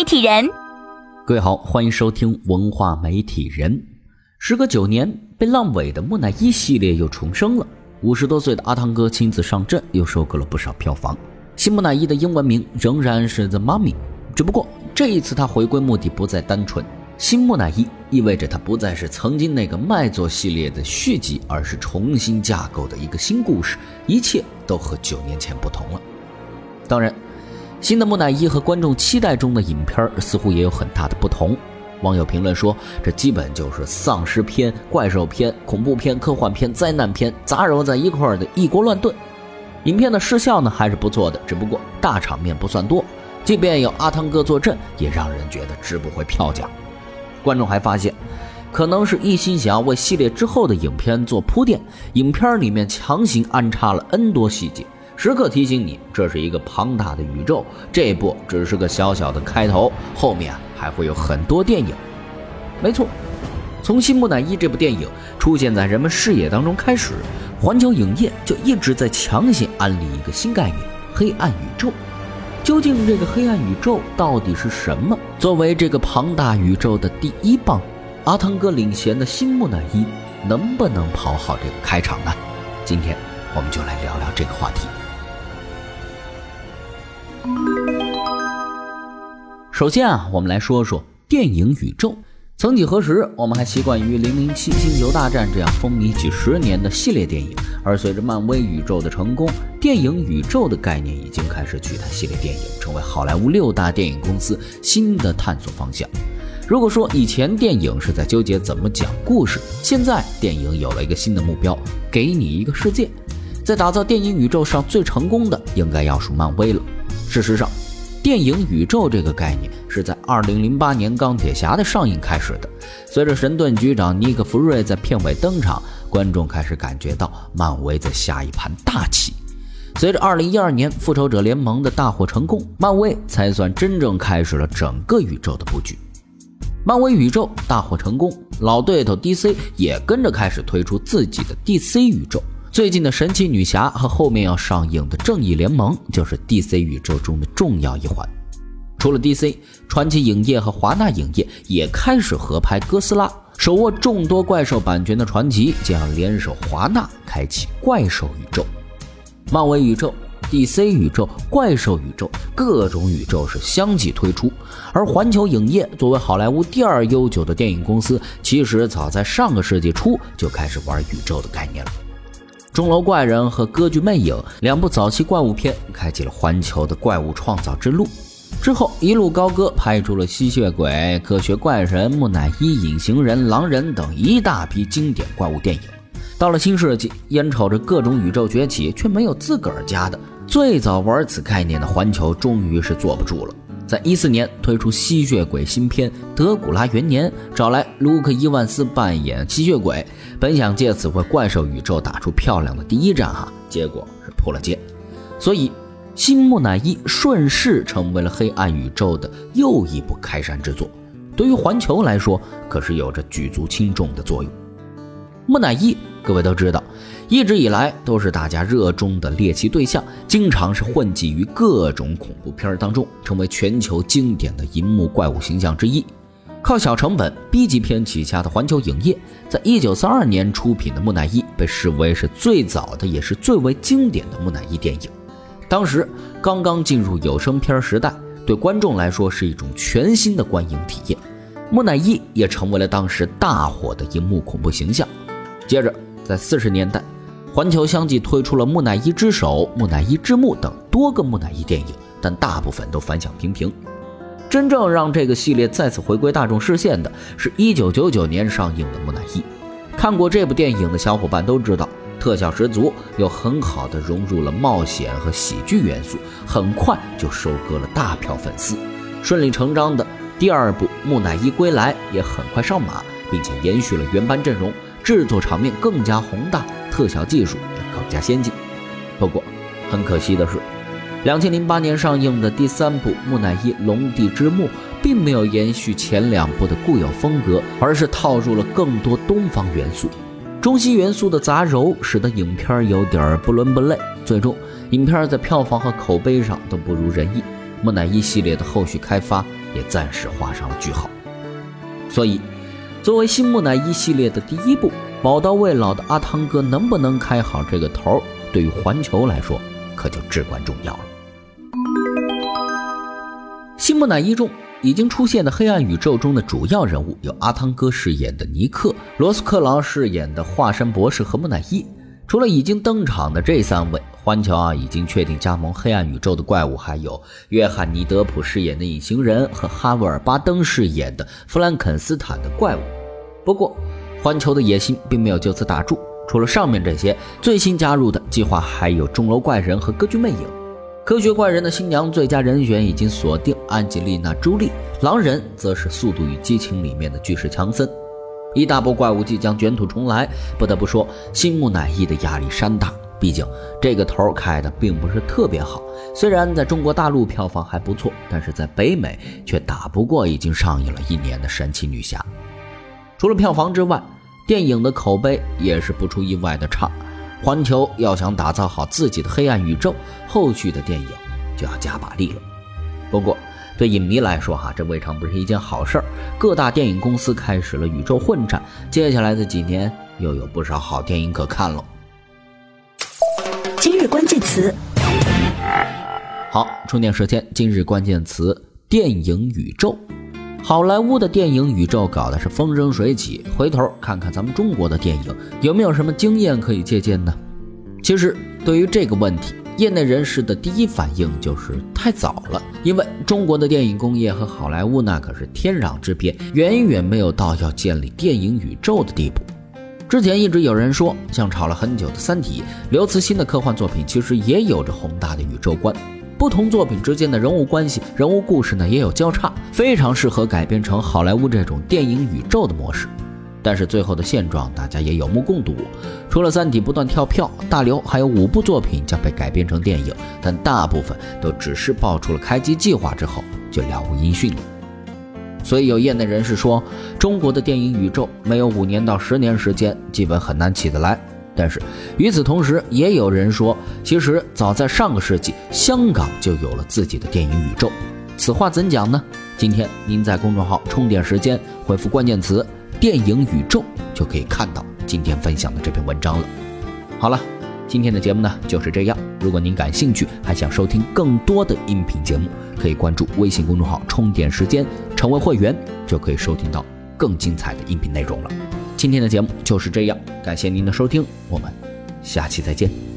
媒体人。各位好，欢迎收听文化媒体人。时隔九年，被烂尾的木乃伊系列又重生了。五十多岁的阿汤哥亲自上阵，又收割了不少票房。新木乃伊的英文名仍然是 The Mummy，只不过这一次他回归目的不再单纯。新木乃伊意味着它不再是曾经那个卖座系列的续集，而是重新架构的一个新故事，一切都和九年前不同了。当然，新的木乃伊和观众期待中的影片似乎也有很大的不同。网友评论说，这基本就是丧尸片、怪兽片、恐怖片、科幻片、灾难片杂糅在一块儿的一锅乱炖。影片的视效呢还是不错的，只不过大场面不算多，即便有阿汤哥坐镇，也让人觉得值不回票价。观众还发现，可能是一心想要为系列之后的影片做铺垫，影片里面强行安插了 N 多细节，时刻提醒你这是一个庞大的宇宙，这部只是个小小的开头，后面还会有很多电影。没错，从《新木乃伊》这部电影出现在人们视野当中开始，环球影业就一直在强行安利一个新概念——黑暗宇宙。究竟这个黑暗宇宙到底是什么？作为这个庞大宇宙的第一棒，阿汤哥领衔的新木乃伊能不能跑好这个开场呢？今天我们就来聊聊这个话题。首先啊，我们来说说电影宇宙。曾几何时，我们还习惯于《零零七》《星球大战》这样风靡几十年的系列电影，而随着漫威宇宙的成功，电影宇宙的概念已经开始取代系列电影，成为好莱坞六大电影公司新的探索方向。如果说以前电影是在纠结怎么讲故事，现在电影有了一个新的目标，给你一个世界。在打造电影宇宙上最成功的，应该要数漫威了。事实上，电影宇宙这个概念是在2008年《钢铁侠》的上映开始的。随着神盾局长尼克·弗瑞在片尾登场，观众开始感觉到漫威在下一盘大棋。随着2012年《复仇者联盟》的大获成功，漫威才算真正开始了整个宇宙的布局。漫威宇宙大获成功，老对头 DC 也跟着开始推出自己的 DC 宇宙。最近的神奇女侠和后面要上映的正义联盟就是 DC 宇宙中的重要一环。除了 DC，传奇影业和华纳影业也开始合拍哥斯拉。手握众多怪兽版权的传奇将要联手华纳开启怪兽宇宙。漫威宇宙、DC 宇宙、怪兽宇宙，各种宇宙是相继推出。而环球影业作为好莱坞第二悠久的电影公司，其实早在上个世纪初就开始玩宇宙的概念了。钟楼怪人和歌剧魅影两部早期怪物片，开启了环球的怪物创造之路。之后一路高歌，拍出了吸血鬼、科学怪人、木乃伊、隐形人、狼人等一大批经典怪物电影。到了新世纪，眼瞅着各种宇宙崛起，却没有自个儿家的。最早玩此概念的环球，终于是坐不住了。在一四年推出吸血鬼新片《德古拉元年》，找来卢克·伊万斯扮演吸血鬼，本想借此为怪兽宇宙打出漂亮的第一战哈，结果是扑了街。所以，新木乃伊顺势成为了黑暗宇宙的又一部开山之作。对于环球来说，可是有着举足轻重的作用。木乃伊，各位都知道。一直以来都是大家热衷的猎奇对象，经常是混迹于各种恐怖片当中，成为全球经典的银幕怪物形象之一。靠小成本 B 级片起家的环球影业，在一九三二年出品的《木乃伊》被视为是最早的，也是最为经典的木乃伊电影。当时刚刚进入有声片时代，对观众来说是一种全新的观影体验。木乃伊也成为了当时大火的银幕恐怖形象。接着，在四十年代。环球相继推出了《木乃伊之手》《木乃伊之墓》等多个木乃伊电影，但大部分都反响平平。真正让这个系列再次回归大众视线的是一九九九年上映的《木乃伊》。看过这部电影的小伙伴都知道，特效十足，又很好的融入了冒险和喜剧元素，很快就收割了大票粉丝。顺理成章的，第二部《木乃伊归来》也很快上马，并且延续了原班阵容，制作场面更加宏大。特效技术也更加先进，不过很可惜的是，两千零八年上映的第三部《木乃伊：龙帝之墓》并没有延续前两部的固有风格，而是套入了更多东方元素。中西元素的杂糅，使得影片有点不伦不类。最终，影片在票房和口碑上都不如人意。木乃伊系列的后续开发也暂时画上了句号。所以，作为新木乃伊系列的第一部，宝刀未老的阿汤哥能不能开好这个头，对于环球来说可就至关重要了。新木乃伊中已经出现的黑暗宇宙中的主要人物有阿汤哥饰演的尼克、罗斯克劳饰演的华山博士和木乃伊。除了已经登场的这三位，环球啊已经确定加盟黑暗宇宙的怪物还有约翰尼德普饰演的隐形人和哈维尔巴登饰演的弗兰肯斯坦的怪物。不过，环球的野心并没有就此打住，除了上面这些，最新加入的计划还有钟楼怪人和歌剧魅影。科学怪人的新娘最佳人选已经锁定安吉丽娜·朱莉，狼人则是《速度与激情》里面的巨石强森。一大波怪物即将卷土重来，不得不说，新木乃伊的压力山大。毕竟这个头开的并不是特别好，虽然在中国大陆票房还不错，但是在北美却打不过已经上映了一年的神奇女侠。除了票房之外，电影的口碑也是不出意外的差。环球要想打造好自己的黑暗宇宙，后续的电影就要加把力了。不过，对影迷来说，哈，这未尝不是一件好事儿。各大电影公司开始了宇宙混战，接下来的几年又有不少好电影可看了。今日关键词，好，充电时间。今日关键词：电影宇宙。好莱坞的电影宇宙搞的是风生水起，回头看看咱们中国的电影，有没有什么经验可以借鉴呢？其实，对于这个问题。业内人士的第一反应就是太早了，因为中国的电影工业和好莱坞那可是天壤之别，远远没有到要建立电影宇宙的地步。之前一直有人说，像炒了很久的《三体》，刘慈欣的科幻作品其实也有着宏大的宇宙观，不同作品之间的人物关系、人物故事呢也有交叉，非常适合改编成好莱坞这种电影宇宙的模式。但是最后的现状，大家也有目共睹。除了《三体》不断跳票，大刘还有五部作品将被改编成电影，但大部分都只是爆出了开机计划之后就了无音讯了。所以有业内人士说，中国的电影宇宙没有五年到十年时间，基本很难起得来。但是与此同时，也有人说，其实早在上个世纪，香港就有了自己的电影宇宙。此话怎讲呢？今天您在公众号充电时间回复关键词。电影宇宙就可以看到今天分享的这篇文章了。好了，今天的节目呢就是这样。如果您感兴趣，还想收听更多的音频节目，可以关注微信公众号“充电时间”，成为会员就可以收听到更精彩的音频内容了。今天的节目就是这样，感谢您的收听，我们下期再见。